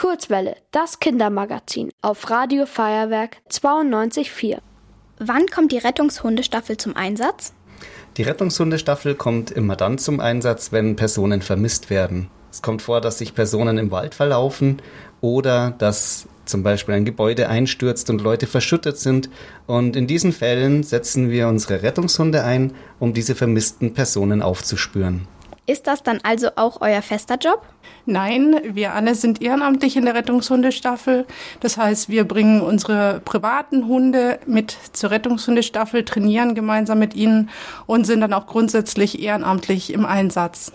Kurzwelle, das Kindermagazin auf Radio Feuerwerk 92.4. Wann kommt die Rettungshundestaffel zum Einsatz? Die Rettungshundestaffel kommt immer dann zum Einsatz, wenn Personen vermisst werden. Es kommt vor, dass sich Personen im Wald verlaufen oder dass zum Beispiel ein Gebäude einstürzt und Leute verschüttet sind. Und in diesen Fällen setzen wir unsere Rettungshunde ein, um diese vermissten Personen aufzuspüren. Ist das dann also auch euer fester Job? Nein, wir alle sind ehrenamtlich in der Rettungshundestaffel. Das heißt, wir bringen unsere privaten Hunde mit zur Rettungshundestaffel, trainieren gemeinsam mit ihnen und sind dann auch grundsätzlich ehrenamtlich im Einsatz.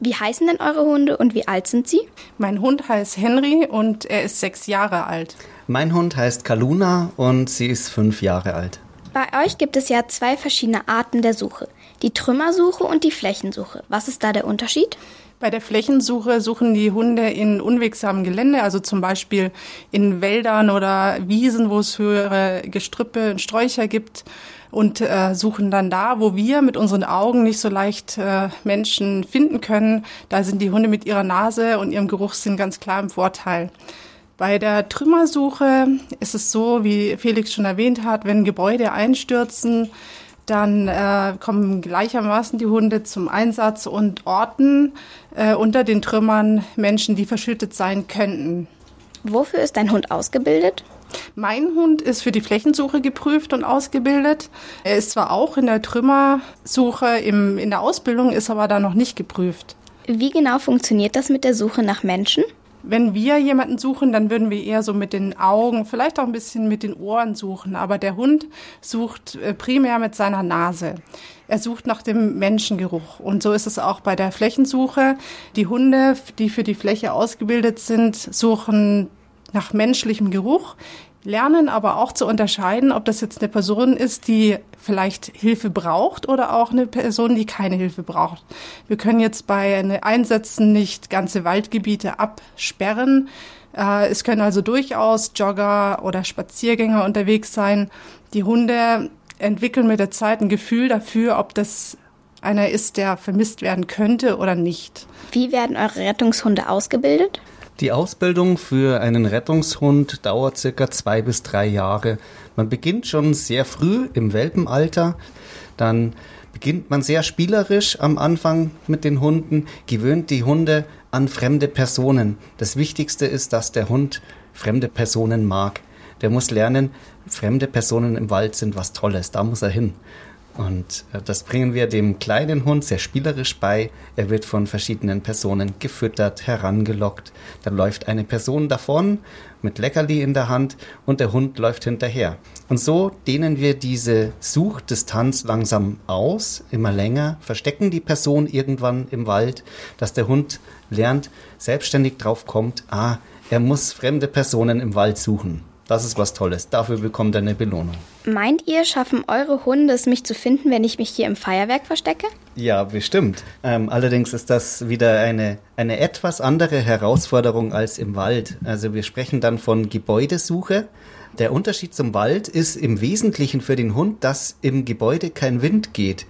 Wie heißen denn eure Hunde und wie alt sind sie? Mein Hund heißt Henry und er ist sechs Jahre alt. Mein Hund heißt Kaluna und sie ist fünf Jahre alt. Bei euch gibt es ja zwei verschiedene Arten der Suche. Die Trümmersuche und die Flächensuche. Was ist da der Unterschied? Bei der Flächensuche suchen die Hunde in unwegsamem Gelände, also zum Beispiel in Wäldern oder Wiesen, wo es höhere Gestrüppe und Sträucher gibt und äh, suchen dann da, wo wir mit unseren Augen nicht so leicht äh, Menschen finden können. Da sind die Hunde mit ihrer Nase und ihrem Geruchssinn ganz klar im Vorteil. Bei der Trümmersuche ist es so, wie Felix schon erwähnt hat, wenn Gebäude einstürzen, dann äh, kommen gleichermaßen die Hunde zum Einsatz und orten äh, unter den Trümmern Menschen, die verschüttet sein könnten. Wofür ist dein Hund ausgebildet? Mein Hund ist für die Flächensuche geprüft und ausgebildet. Er ist zwar auch in der Trümmersuche im, in der Ausbildung, ist aber da noch nicht geprüft. Wie genau funktioniert das mit der Suche nach Menschen? Wenn wir jemanden suchen, dann würden wir eher so mit den Augen, vielleicht auch ein bisschen mit den Ohren suchen. Aber der Hund sucht äh, primär mit seiner Nase. Er sucht nach dem Menschengeruch. Und so ist es auch bei der Flächensuche. Die Hunde, die für die Fläche ausgebildet sind, suchen nach menschlichem Geruch, lernen aber auch zu unterscheiden, ob das jetzt eine Person ist, die vielleicht Hilfe braucht oder auch eine Person, die keine Hilfe braucht. Wir können jetzt bei Einsätzen nicht ganze Waldgebiete absperren. Äh, es können also durchaus Jogger oder Spaziergänger unterwegs sein. Die Hunde entwickeln mit der Zeit ein Gefühl dafür, ob das einer ist, der vermisst werden könnte oder nicht. Wie werden eure Rettungshunde ausgebildet? Die Ausbildung für einen Rettungshund dauert circa zwei bis drei Jahre. Man beginnt schon sehr früh im Welpenalter, dann beginnt man sehr spielerisch am Anfang mit den Hunden, gewöhnt die Hunde an fremde Personen. Das Wichtigste ist, dass der Hund fremde Personen mag. Der muss lernen, fremde Personen im Wald sind was Tolles, da muss er hin. Und äh, das bringen wir dem kleinen Hund sehr spielerisch bei. Er wird von verschiedenen Personen gefüttert, herangelockt. Dann läuft eine Person davon mit Leckerli in der Hand und der Hund läuft hinterher. Und so dehnen wir diese Suchdistanz langsam aus, immer länger, verstecken die Person irgendwann im Wald, dass der Hund lernt, selbstständig drauf kommt, ah, er muss fremde Personen im Wald suchen. Das ist was Tolles. Dafür bekommt er eine Belohnung. Meint ihr, schaffen eure Hunde es, mich zu finden, wenn ich mich hier im Feuerwerk verstecke? Ja, bestimmt. Ähm, allerdings ist das wieder eine, eine etwas andere Herausforderung als im Wald. Also wir sprechen dann von Gebäudesuche. Der Unterschied zum Wald ist im Wesentlichen für den Hund, dass im Gebäude kein Wind geht.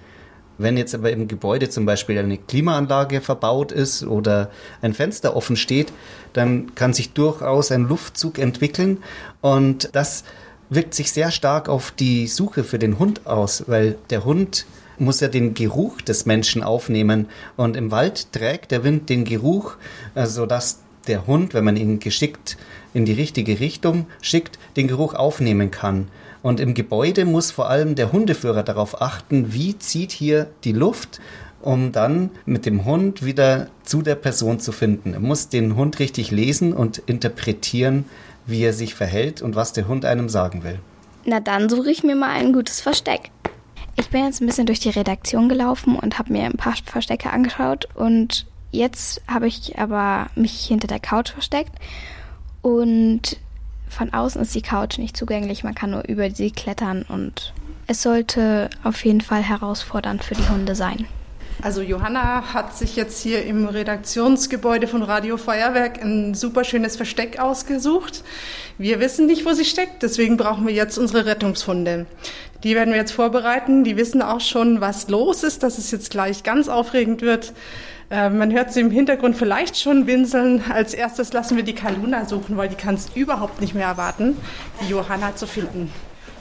Wenn jetzt aber im Gebäude zum Beispiel eine Klimaanlage verbaut ist oder ein Fenster offen steht, dann kann sich durchaus ein Luftzug entwickeln und das wirkt sich sehr stark auf die Suche für den Hund aus, weil der Hund muss ja den Geruch des Menschen aufnehmen und im Wald trägt der Wind den Geruch, sodass der Hund, wenn man ihn geschickt in die richtige Richtung schickt, den Geruch aufnehmen kann. Und im Gebäude muss vor allem der Hundeführer darauf achten, wie zieht hier die Luft, um dann mit dem Hund wieder zu der Person zu finden. Er muss den Hund richtig lesen und interpretieren, wie er sich verhält und was der Hund einem sagen will. Na dann suche ich mir mal ein gutes Versteck. Ich bin jetzt ein bisschen durch die Redaktion gelaufen und habe mir ein paar Verstecke angeschaut und jetzt habe ich aber mich hinter der Couch versteckt und von außen ist die Couch nicht zugänglich, man kann nur über sie klettern und es sollte auf jeden Fall herausfordernd für die Hunde sein. Also Johanna hat sich jetzt hier im Redaktionsgebäude von Radio Feuerwerk ein super schönes Versteck ausgesucht. Wir wissen nicht, wo sie steckt, deswegen brauchen wir jetzt unsere Rettungshunde. Die werden wir jetzt vorbereiten. Die wissen auch schon, was los ist, dass es jetzt gleich ganz aufregend wird. Äh, man hört sie im Hintergrund vielleicht schon winseln. Als erstes lassen wir die Kaluna suchen, weil die kann es überhaupt nicht mehr erwarten, die Johanna zu finden.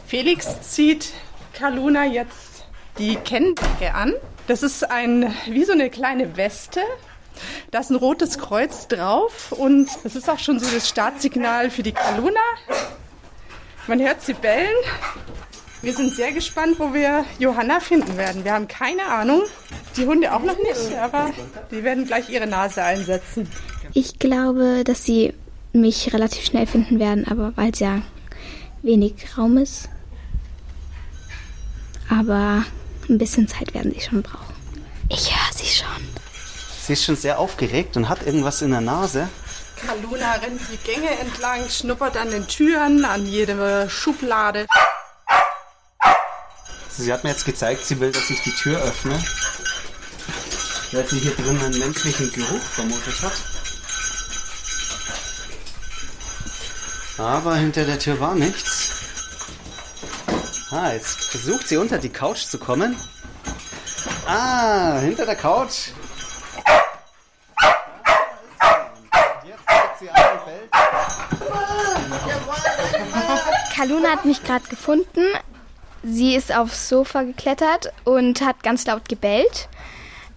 Felix zieht Kaluna jetzt die Kenndecke an. Das ist ein, wie so eine kleine Weste. Da ist ein rotes Kreuz drauf und das ist auch schon so das Startsignal für die Kaluna. Man hört sie bellen. Wir sind sehr gespannt, wo wir Johanna finden werden. Wir haben keine Ahnung. Die Hunde auch noch nicht, aber die werden gleich ihre Nase einsetzen. Ich glaube, dass sie mich relativ schnell finden werden, aber weil es ja wenig Raum ist. Aber ein bisschen Zeit werden sie schon brauchen. Ich höre sie schon. Sie ist schon sehr aufgeregt und hat irgendwas in der Nase. Kaluna rennt die Gänge entlang, schnuppert an den Türen, an jede Schublade. Sie hat mir jetzt gezeigt, sie will, dass ich die Tür öffne. Weil sie hier drin einen menschlichen Geruch vermutet hat. Aber hinter der Tür war nichts. Ah, jetzt versucht sie unter die Couch zu kommen. Ah, hinter der Couch. Kaluna hat mich gerade gefunden. Sie ist aufs Sofa geklettert und hat ganz laut gebellt.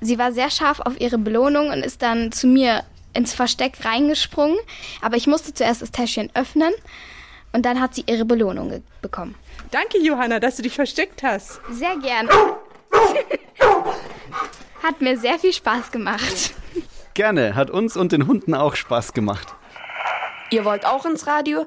Sie war sehr scharf auf ihre Belohnung und ist dann zu mir ins Versteck reingesprungen. Aber ich musste zuerst das Täschchen öffnen und dann hat sie ihre Belohnung bekommen. Danke, Johanna, dass du dich versteckt hast. Sehr gern. hat mir sehr viel Spaß gemacht. Gerne, hat uns und den Hunden auch Spaß gemacht. Ihr wollt auch ins Radio?